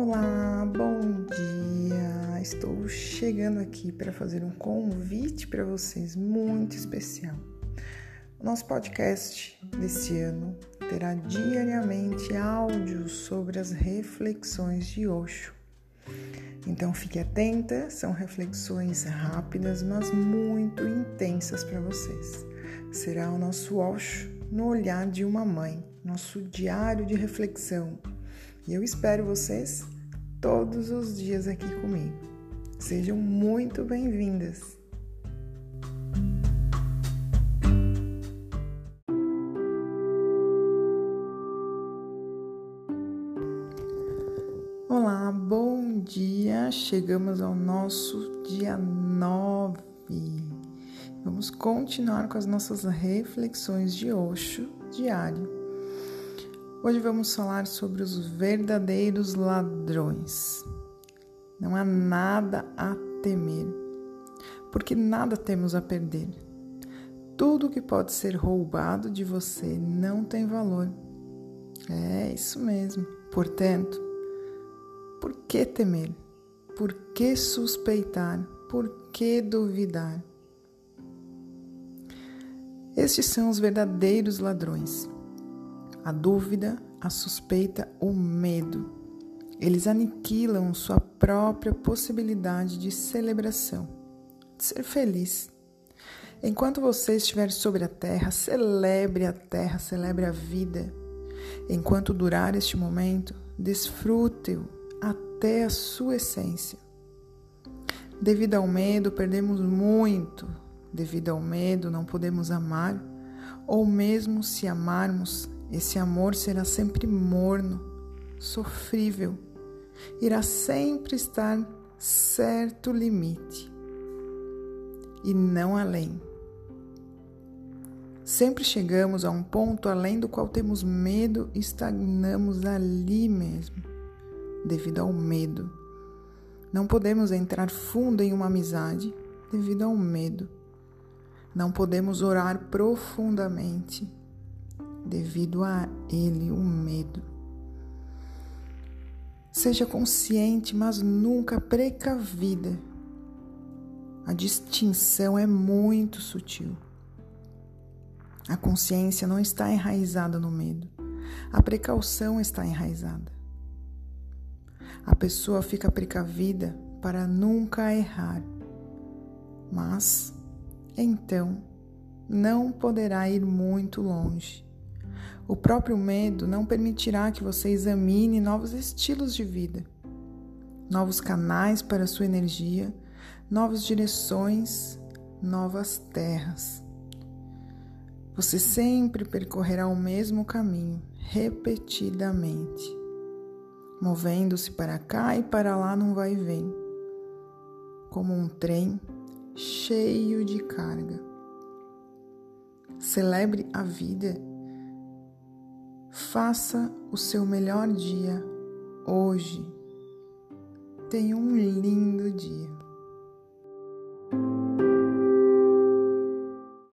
Olá, bom dia! Estou chegando aqui para fazer um convite para vocês muito especial. O nosso podcast deste ano terá diariamente áudios sobre as reflexões de Osho. Então fique atenta, são reflexões rápidas, mas muito intensas para vocês. Será o nosso Osho no olhar de uma mãe, nosso diário de reflexão e eu espero vocês todos os dias aqui comigo. Sejam muito bem-vindas! Olá, bom dia! Chegamos ao nosso dia 9. Vamos continuar com as nossas reflexões de Osho diário. Hoje vamos falar sobre os verdadeiros ladrões. Não há nada a temer, porque nada temos a perder. Tudo que pode ser roubado de você não tem valor. É isso mesmo. Portanto, por que temer? Por que suspeitar? Por que duvidar? Estes são os verdadeiros ladrões a dúvida, a suspeita, o medo. Eles aniquilam sua própria possibilidade de celebração, de ser feliz. Enquanto você estiver sobre a terra, celebre a terra, celebre a vida. Enquanto durar este momento, desfrute-o até a sua essência. Devido ao medo, perdemos muito. Devido ao medo, não podemos amar, ou mesmo se amarmos, esse amor será sempre morno, sofrível, irá sempre estar certo limite e não além. Sempre chegamos a um ponto além do qual temos medo e estagnamos ali mesmo, devido ao medo. Não podemos entrar fundo em uma amizade devido ao medo. Não podemos orar profundamente devido a ele o medo. Seja consciente, mas nunca precavida. A distinção é muito sutil. A consciência não está enraizada no medo. A precaução está enraizada. A pessoa fica precavida para nunca errar. Mas, então, não poderá ir muito longe. O próprio medo não permitirá que você examine novos estilos de vida, novos canais para sua energia, novas direções, novas terras. Você sempre percorrerá o mesmo caminho, repetidamente, movendo-se para cá e para lá num vai e vem, como um trem cheio de carga. Celebre a vida Faça o seu melhor dia hoje. Tenha um lindo dia.